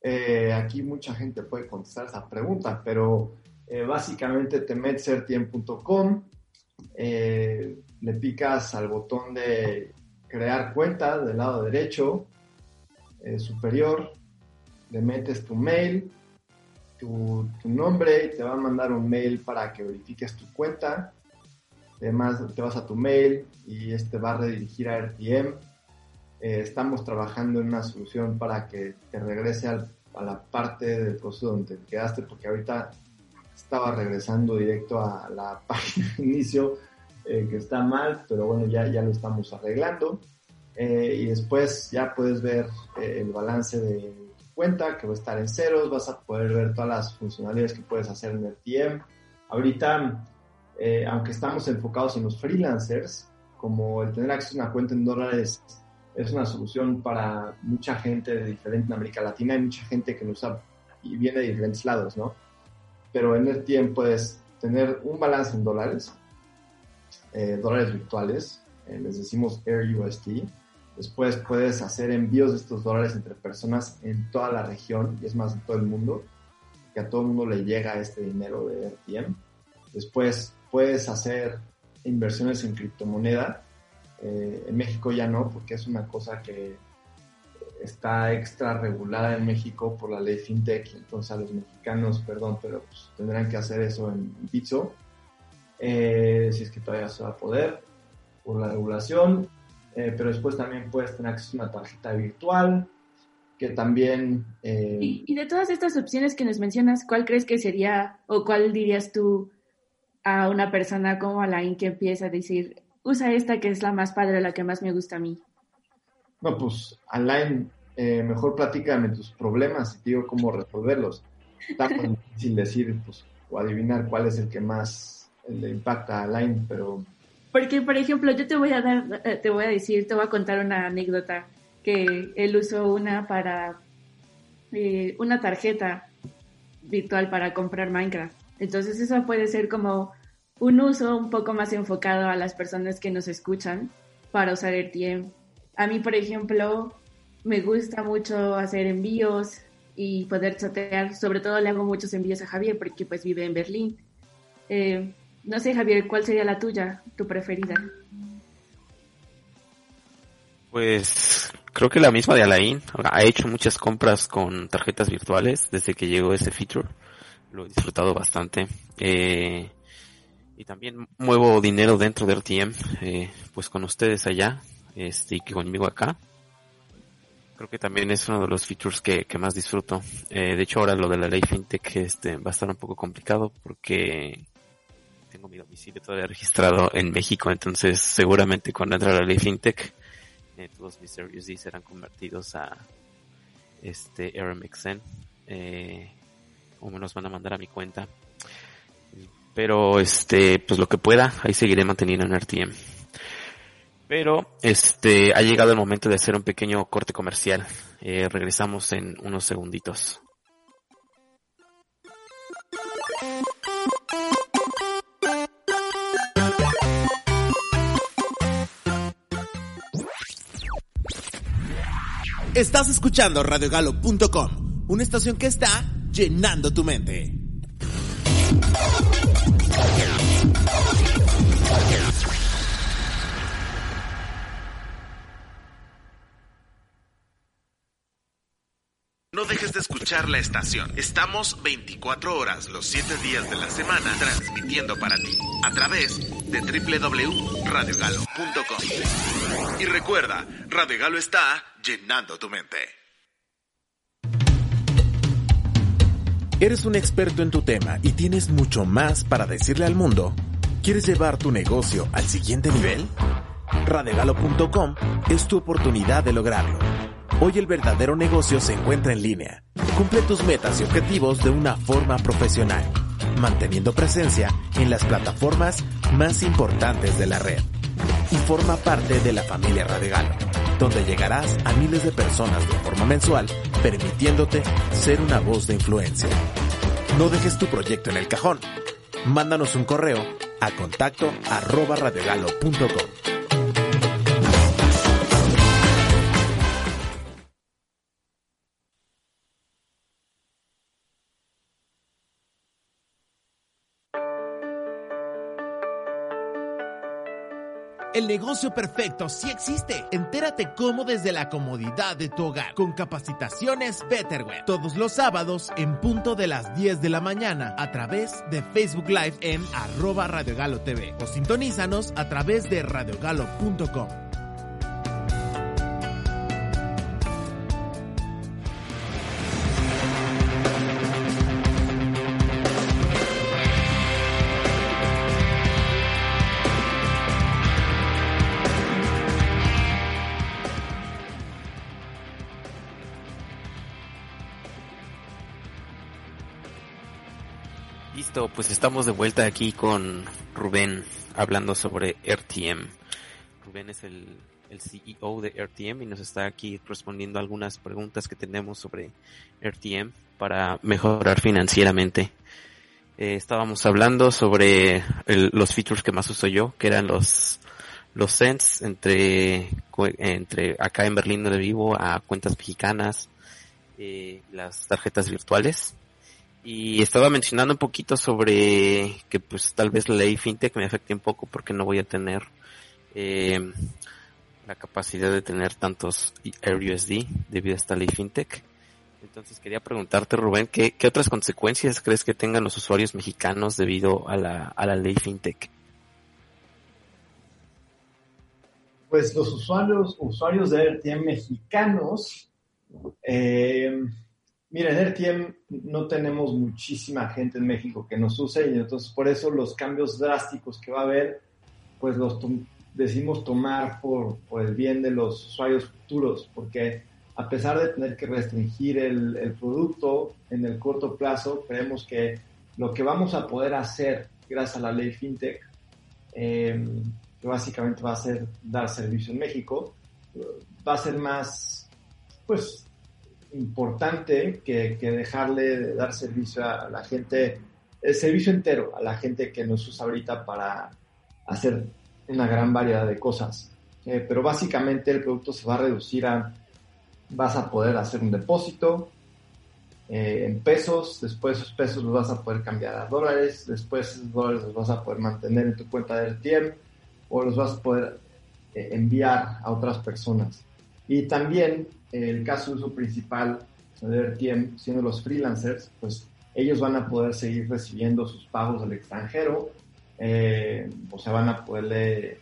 Eh, aquí mucha gente puede contestar esa pregunta, pero eh, básicamente te metes airtm.com, eh, le picas al botón de crear cuenta del lado derecho superior, le metes tu mail, tu, nombre y te va a mandar un mail para que verifiques tu cuenta. Además, te vas a tu mail y este va a redirigir a RTM eh, estamos trabajando en una solución para que te regrese a la parte del proceso donde te quedaste, porque ahorita estaba regresando directo a la página de inicio, eh, que está mal, pero bueno, ya, ya lo estamos arreglando. Eh, y después ya puedes ver el balance de cuenta, que va a estar en ceros, vas a poder ver todas las funcionalidades que puedes hacer en el TM. Ahorita, aunque estamos enfocados en los freelancers, como el tener acceso a una cuenta en dólares es una solución para mucha gente de diferente en América Latina, hay mucha gente que lo usa y viene de diferentes lados, ¿no? Pero en el tiempo puedes tener un balance en dólares, eh, dólares virtuales, eh, les decimos Air USD. Después puedes hacer envíos de estos dólares entre personas en toda la región y es más en todo el mundo, que a todo el mundo le llega este dinero de RTM. Después puedes hacer inversiones en criptomoneda eh, en México ya no, porque es una cosa que está extra regulada en México por la ley FinTech, entonces a los mexicanos, perdón, pero pues, tendrán que hacer eso en Bitso, eh, si es que todavía se va a poder, por la regulación, eh, pero después también puedes tener acceso a una tarjeta virtual, que también... Y, y, de todas estas opciones que nos mencionas, ¿cuál crees que sería o cuál dirías tú a una persona como Alain que empieza a decir, usa esta que es la más padre, la que más me gusta a mí. No, pues, Alain, eh, mejor platícame tus problemas y te digo cómo resolverlos. Está difícil decir, pues, o adivinar cuál es el que más le impacta a Alain, pero... Porque, por ejemplo, yo te voy a dar, eh, te voy a decir, te voy a contar una anécdota que él usó una para eh, una tarjeta virtual para comprar Minecraft. Entonces eso puede ser como un uso un poco más enfocado a las personas que nos escuchan para usar AirTM. A mí, por ejemplo, me gusta mucho hacer envíos y poder chatear. Sobre todo le hago muchos envíos a Javier porque pues vive en Berlín. Eh, no sé, Javier, ¿cuál sería la tuya, tu preferida? Pues creo que la misma de Alain. Ha hecho muchas compras con tarjetas virtuales desde que llegó ese feature. Lo he disfrutado bastante. Eh, y también muevo dinero dentro de RTM, eh, pues con ustedes allá, este, y conmigo acá. Creo que también es uno de los features que, que más disfruto. Eh, de hecho ahora lo de la ley FinTech este, va a estar un poco complicado porque tengo mi domicilio todavía registrado en México, entonces seguramente cuando entre la ley FinTech, eh, todos mis USD serán convertidos a este RMXN, eh, o me los van a mandar a mi cuenta. Pero este, pues lo que pueda, ahí seguiré manteniendo en RTM. Pero este, ha llegado el momento de hacer un pequeño corte comercial. Eh, regresamos en unos segunditos. Estás escuchando radiogalo.com, una estación que está llenando tu mente. No dejes de escuchar la estación. Estamos 24 horas los 7 días de la semana transmitiendo para ti a través de www.radiogalo.com. Y recuerda, Radio Galo está llenando tu mente. ¿Eres un experto en tu tema y tienes mucho más para decirle al mundo? ¿Quieres llevar tu negocio al siguiente nivel? Radegalo.com es tu oportunidad de lograrlo. Hoy el verdadero negocio se encuentra en línea. Cumple tus metas y objetivos de una forma profesional, manteniendo presencia en las plataformas más importantes de la red. Y forma parte de la familia Radegalo, donde llegarás a miles de personas de forma mensual, permitiéndote ser una voz de influencia. No dejes tu proyecto en el cajón. Mándanos un correo a contacto arroba radegalo.com. El negocio perfecto sí existe. Entérate cómo desde la comodidad de tu hogar con capacitaciones Betterweb. Todos los sábados en punto de las 10 de la mañana a través de Facebook Live en arroba Radio Galo TV o sintonízanos a través de radiogalo.com. pues estamos de vuelta aquí con Rubén hablando sobre RTM. Rubén es el, CEO de RTM y nos está aquí respondiendo algunas preguntas que tenemos sobre RTM para mejorar financieramente. Eh, estábamos hablando sobre los features que más uso yo, que eran los los cents entre entre acá en Berlín donde vivo a cuentas mexicanas, eh, las tarjetas virtuales y estaba mencionando un poquito sobre que pues tal vez la ley fintech me afecte un poco porque no voy a tener eh, la capacidad de tener tantos AirUSD debido a esta ley fintech. Entonces quería preguntarte Rubén, ¿qué, ¿qué, otras consecuencias crees que tengan los usuarios mexicanos debido a la, a la ley fintech? Pues los usuarios, usuarios de RTM mexicanos, eh, Mira, en RTM no tenemos muchísima gente en México que nos use y entonces por eso los cambios drásticos que va a haber, pues los decimos tomar por, por, el bien de los usuarios futuros, porque a pesar de tener que restringir el, el producto en el corto plazo, creemos que lo que vamos a poder hacer gracias a la ley FinTech, em, que básicamente va a ser dar servicio en México, va a ser más, pues, importante que, dejarle de dar servicio a la gente, el servicio entero a la gente que nos usa ahorita para hacer una gran variedad de cosas. Eh, pero básicamente el producto se va a reducir a, vas a poder hacer un depósito eh, en pesos, después esos pesos los vas a poder cambiar a dólares, después esos dólares los vas a poder mantener en tu cuenta de RTM o los vas a poder eh, enviar a otras personas. Y también el caso de uso principal de RTM, siendo los freelancers, pues ellos van a poder seguir recibiendo sus pagos del extranjero, eh, o sea, van a poderle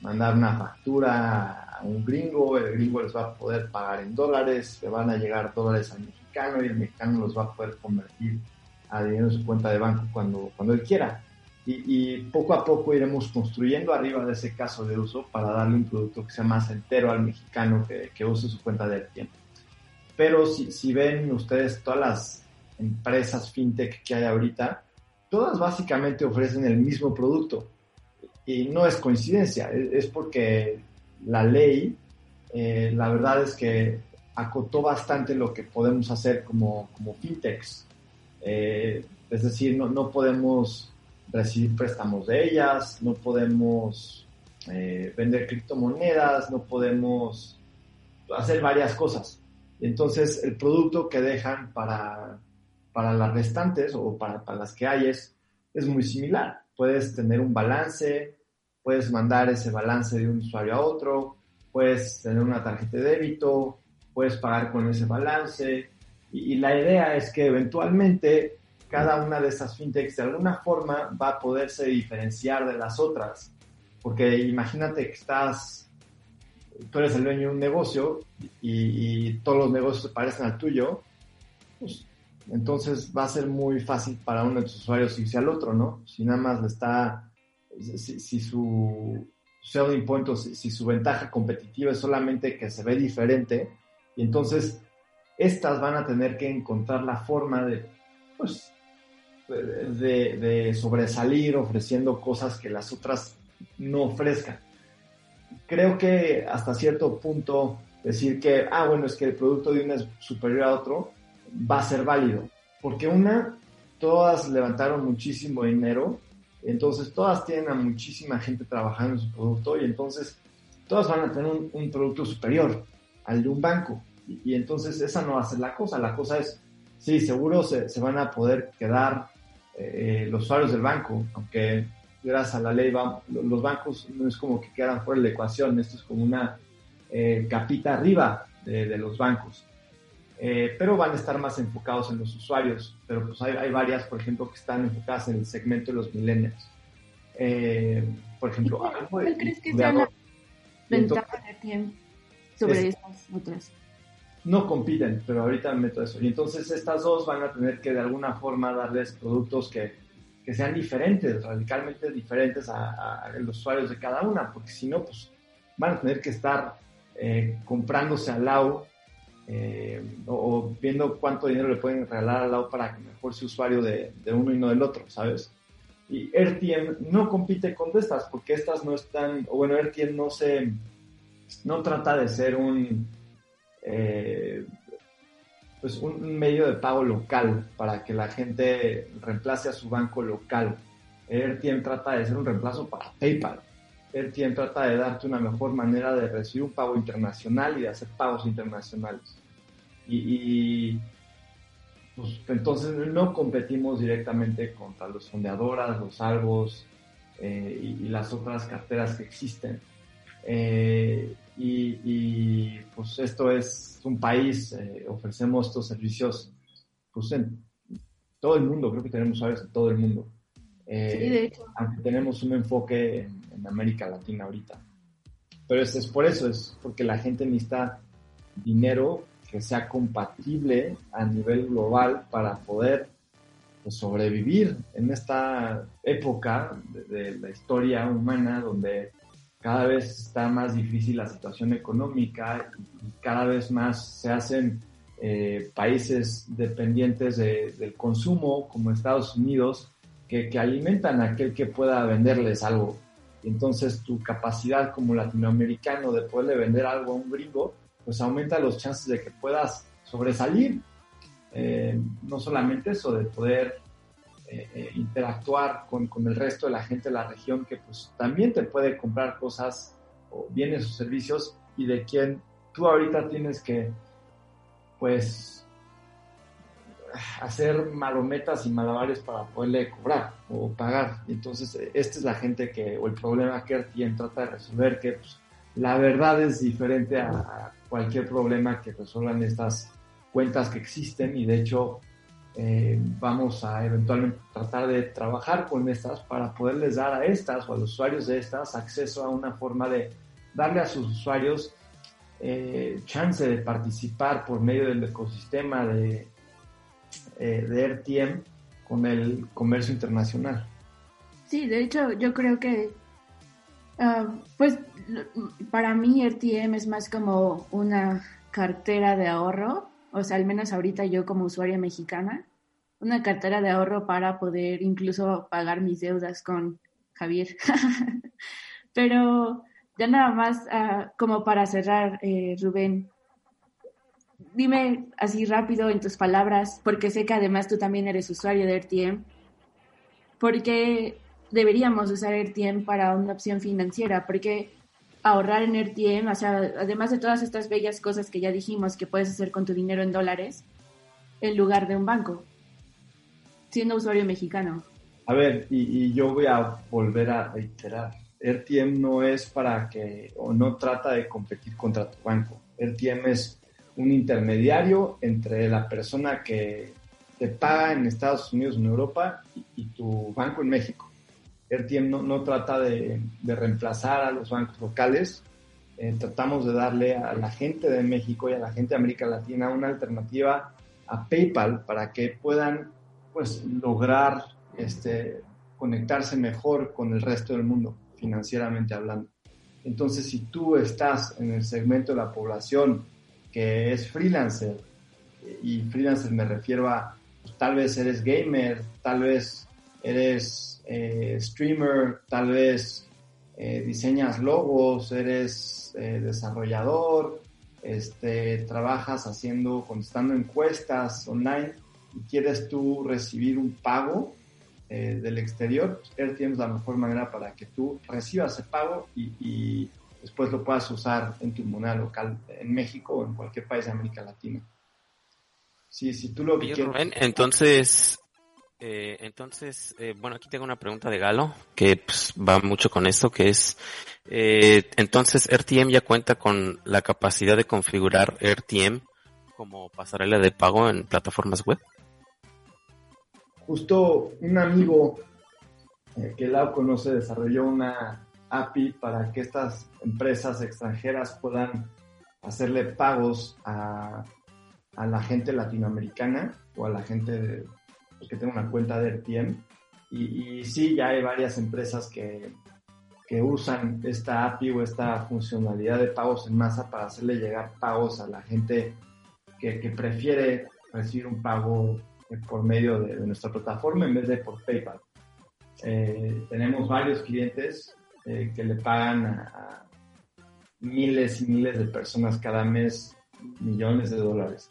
mandar una factura a un gringo, el gringo les va a poder pagar en dólares, le van a llegar dólares al mexicano y el mexicano los va a poder convertir a dinero en su cuenta de banco cuando, cuando él quiera. Y, poco a poco iremos construyendo arriba de ese caso de uso para darle un producto que sea más entero al mexicano que, que use su cuenta de tiempo. Pero si, si ven ustedes todas las empresas fintech que hay ahorita, todas básicamente ofrecen el mismo producto. Y no es coincidencia, es, porque la ley, eh, la verdad es que acotó bastante lo que podemos hacer como, como fintechs. Eh, es decir, no, no podemos recibir préstamos de ellas, no podemos eh, vender criptomonedas, no podemos hacer varias cosas. Entonces, el producto que dejan para, para las restantes o para, para las que hay es, es muy similar. Puedes tener un balance, puedes mandar ese balance de un usuario a otro, puedes tener una tarjeta de débito, puedes pagar con ese balance, Y, la idea es que eventualmente cada una de esas fintechs de alguna forma va a poderse diferenciar de las otras. Porque imagínate que estás, tú eres el dueño de un negocio y, todos los negocios se parecen al tuyo, pues, entonces va a ser muy fácil para uno de tus usuarios irse al otro, ¿no? Si nada más le está, si, su selling point o si, su ventaja competitiva es solamente que se ve diferente, y entonces estas van a tener que encontrar la forma de, pues, de, sobresalir ofreciendo cosas que las otras no ofrezcan. Creo que hasta cierto punto decir que, ah, bueno, es que el producto de uno es superior a otro, va a ser válido. Porque una, todas levantaron muchísimo dinero, entonces todas tienen a muchísima gente trabajando en su producto y entonces todas van a tener un producto superior al de un banco. Y, entonces esa no va a ser la cosa. La cosa es, sí, seguro se, se van a poder quedar eh, los usuarios del banco, aunque gracias a la ley los bancos no es como que quedan fuera de la ecuación, esto es como una eh, capita arriba de, los bancos. Eh, pero van a estar más enfocados en los usuarios, pero pues hay, hay, varias, por ejemplo, que están enfocadas en el segmento de los millennials. por ejemplo, ¿cuál, crees que sea la ventaja de tiempo sobre estas otras? No compiten, pero ahorita me meto eso. Y entonces estas dos van a tener que de alguna forma darles productos que, que sean diferentes, radicalmente diferentes a, los usuarios de cada una, porque si no, pues van a tener que estar eh, comprándose al lado eh, o, viendo cuánto dinero le pueden regalar al lado para que mejor sea usuario de, de uno y no del otro, ¿sabes? Y RTM no compite con estas porque estas no están, o bueno, RTM no se, no trata de ser un eh, pues un medio de pago local para que la gente reemplace a su banco local. AirTM trata de ser un reemplazo para PayPal. AirTM trata de darte una mejor manera de recibir un pago internacional y de hacer pagos internacionales. Y, pues, entonces no competimos directamente contra los fondeadoras, los algos eh, y, las otras carteras que existen. Eh, y, pues esto es un país, eh, ofrecemos estos servicios pues en todo el mundo, creo que tenemos usuarios en todo el mundo. Eh, sí, de hecho. Aunque tenemos un enfoque en, América Latina ahorita. Pero es, es, por eso, es porque la gente necesita dinero que sea compatible a nivel global para poder pues, sobrevivir en esta época de la historia humana donde cada vez está más difícil la situación económica y cada vez más se hacen eh, países dependientes del consumo, como Estados Unidos, que, alimentan a aquel que pueda venderles algo. entonces tu capacidad como latinoamericano de poderle vender algo a un gringo, pues aumenta los chances de que puedas sobresalir. Eh, no solamente eso, de poder eh, eh, interactuar con, con, el resto de la gente de la región que pues también te puede comprar cosas o bienes o servicios y de quien tú ahorita tienes que pues hacer malometas y malabares para poderle cobrar o pagar. Entonces, esta es la gente que, o el problema que RTN trata de resolver, que pues, la verdad es diferente a, a, cualquier problema que resuelvan estas cuentas que existen y de hecho eh, vamos a eventualmente tratar de trabajar con estas para poderles dar a estas o a los usuarios de estas acceso a una forma de darle a sus usuarios eh, chance de participar por medio del ecosistema de, eh, de RTM con el comercio internacional. Sí, de hecho yo creo que ah, pues para mí RTM es más como una cartera de ahorro o sea, al menos ahorita yo como usuaria mexicana, una cartera de ahorro para poder incluso pagar mis deudas con Javier. Pero ya nada más ah, como para cerrar, eh, Rubén, dime así rápido en tus palabras, porque sé que además tú también eres usuario de RTM, ¿por qué deberíamos usar RTM para una opción financiera? Porque ahorrar en RTM, o sea, además de todas estas bellas cosas que ya dijimos que puedes hacer con tu dinero en dólares, en lugar de un banco, siendo usuario mexicano. A ver, y, yo voy a volver a reiterar, RTM no es para que, o no trata de competir contra tu banco. RTM es un intermediario entre la persona que te paga en Estados Unidos, en Europa, y, tu banco en México. RTM no, no trata de, reemplazar a los bancos locales, eh, tratamos de darle a la gente de México y a la gente de América Latina una alternativa a PayPal para que puedan pues lograr este, conectarse mejor con el resto del mundo, financieramente hablando. Entonces, si tú estás en el segmento de la población que es freelancer, y freelancer me refiero a pues, tal vez eres gamer, tal vez eres eh, streamer, tal vez eh, diseñas logos, eres eh, desarrollador, este, trabajas haciendo, contestando encuestas online y quieres tú recibir un pago del exterior, él tiene la mejor manera para que tú recibas ese pago y, después lo puedas usar en tu moneda local en México o en cualquier país de América Latina. Sí, si tú lo quieres... entonces, eh, entonces, eh, bueno, aquí tengo una pregunta de Galo que pues, va mucho con esto, que es, eh, entonces, RTM ya cuenta con la capacidad de configurar RTM como pasarela de pago en plataformas web. Justo un amigo que Lau conoce desarrolló una API para que estas empresas extranjeras puedan hacerle pagos a, a la gente latinoamericana o a la gente que tenga una cuenta de RTM. Y, sí, ya hay varias empresas que, que usan esta API o esta funcionalidad de pagos en masa para hacerle llegar pagos a la gente que, que prefiere recibir un pago por medio de, nuestra plataforma en vez de por PayPal. Eh, tenemos varios clientes eh, que le pagan a, miles y miles de personas cada mes millones de dólares.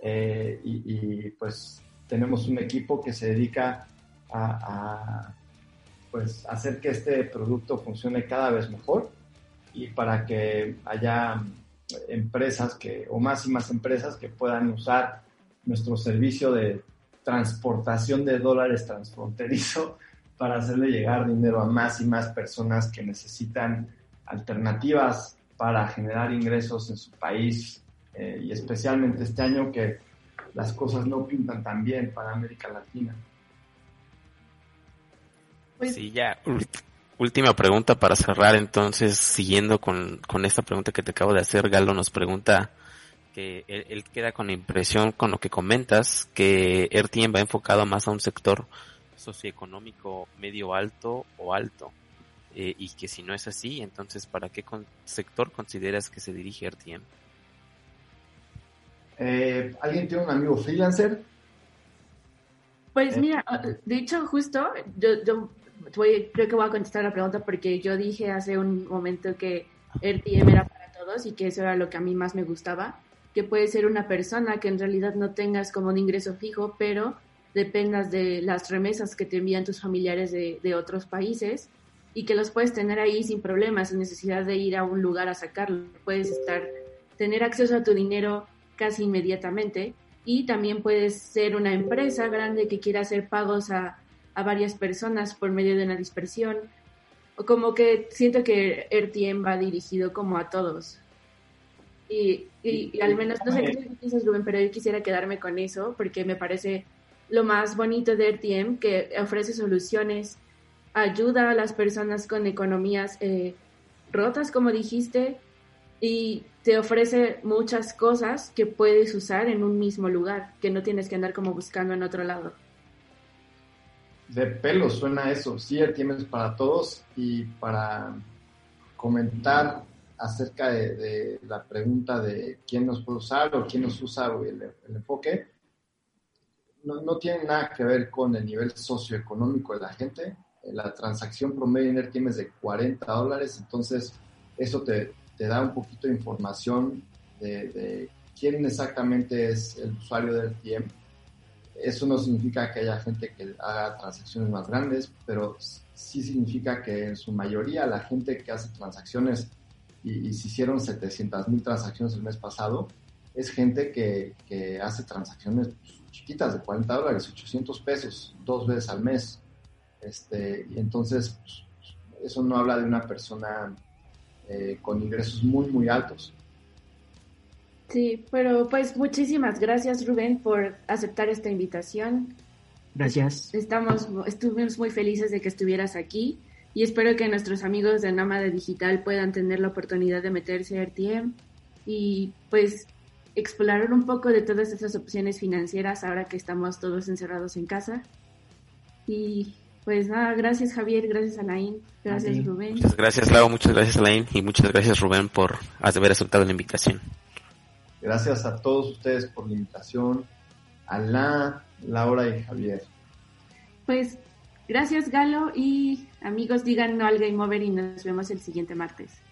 Eh, y, pues tenemos un equipo que se dedica a, pues, hacer que este producto funcione cada vez mejor y para que haya empresas que, o más y más empresas que puedan usar nuestro servicio de transportación de dólares transfronterizo para hacerle llegar dinero a más y más personas que necesitan alternativas para generar ingresos en su país eh, y especialmente este año que las cosas no pintan tan bien para América Latina. Pues sí, ya. Última pregunta para cerrar entonces, siguiendo con, esta pregunta que te acabo de hacer, Galo nos pregunta que él, queda con la impresión con lo que comentas, que RTM va enfocado más a un sector socioeconómico medio alto o alto. Eh, y que si no es así, entonces ¿para qué sector consideras que se dirige RTM? Eh, ¿Alguien tiene un amigo freelancer? Pues eh. mira, de hecho justo yo, yo creo que voy a contestar la pregunta porque yo dije hace un momento que RTM era para todos y que eso era lo que a mí más me gustaba, que puede ser una persona que en realidad no tengas como un ingreso fijo, pero dependas de las remesas que te envían tus familiares de, otros países y que los puedes tener ahí sin problemas, sin necesidad de ir a un lugar a sacarlo. Puedes estar, tener acceso a tu dinero casi inmediatamente y también puedes ser una empresa grande que quiera hacer pagos a, a varias personas por medio de una dispersión. O como que siento que RTM va dirigido como a todos. Y, y, al menos, no sé qué piensas, Rubén, pero yo quisiera quedarme con eso porque me parece lo más bonito de RTM, que ofrece soluciones, ayuda a las personas con economías eh, rotas, como dijiste, y te ofrece muchas cosas que puedes usar en un mismo lugar, que no tienes que andar como buscando en otro lado. De pelo suena eso, sí, tienes para todos y para comentar acerca de, la pregunta de quién nos puede usar o quién nos usa el, enfoque, no, no, tiene nada que ver con el nivel socioeconómico de la gente. La transacción promedio en RTM es de 40 dólares, entonces eso te, te da un poquito de información de, quién exactamente es el usuario del RTM. Eso no significa que haya gente que haga transacciones más grandes, pero sí significa que en su mayoría la gente que hace transacciones, y, se hicieron 700 mil transacciones el mes pasado, es gente que, que hace transacciones chiquitas de 40 dólares, 800 pesos, dos veces al mes. Este, y entonces, pues, eso no habla de una persona eh, con ingresos muy, muy altos. Sí, pero pues muchísimas gracias Rubén por aceptar esta invitación. Gracias. Estamos, estuvimos muy felices de que estuvieras aquí y espero que nuestros amigos de Nómada Digital puedan tener la oportunidad de meterse a RTM y pues explorar un poco de todas esas opciones financieras ahora que estamos todos encerrados en casa. Y pues nada, gracias Javier, gracias Alain, gracias Rubén. Muchas gracias Lau, muchas gracias Alain y muchas gracias Rubén por haber aceptado la invitación. Gracias a todos ustedes por la invitación, a la, Laura y Javier. Pues gracias Galo y amigos digan no al Game Over y nos vemos el siguiente martes.